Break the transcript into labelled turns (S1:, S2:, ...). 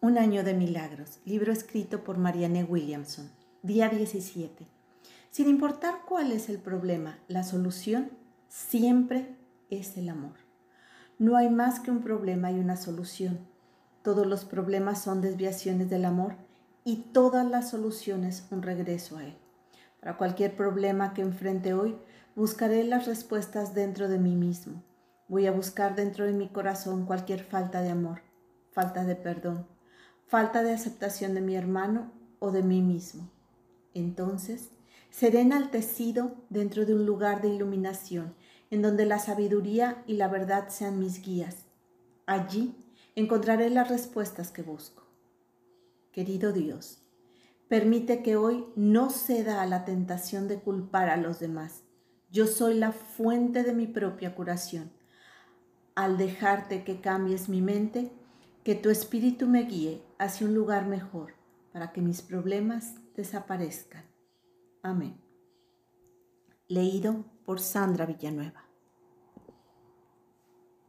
S1: Un año de milagros, libro escrito por Marianne Williamson, día 17. Sin importar cuál es el problema, la solución siempre es el amor. No hay más que un problema y una solución. Todos los problemas son desviaciones del amor y todas las soluciones un regreso a él. Para cualquier problema que enfrente hoy, buscaré las respuestas dentro de mí mismo. Voy a buscar dentro de mi corazón cualquier falta de amor, falta de perdón falta de aceptación de mi hermano o de mí mismo. Entonces, seré enaltecido dentro de un lugar de iluminación en donde la sabiduría y la verdad sean mis guías. Allí encontraré las respuestas que busco. Querido Dios, permite que hoy no ceda a la tentación de culpar a los demás. Yo soy la fuente de mi propia curación. Al dejarte que cambies mi mente, que tu espíritu me guíe hacia un lugar mejor para que mis problemas desaparezcan. Amén. Leído por Sandra Villanueva.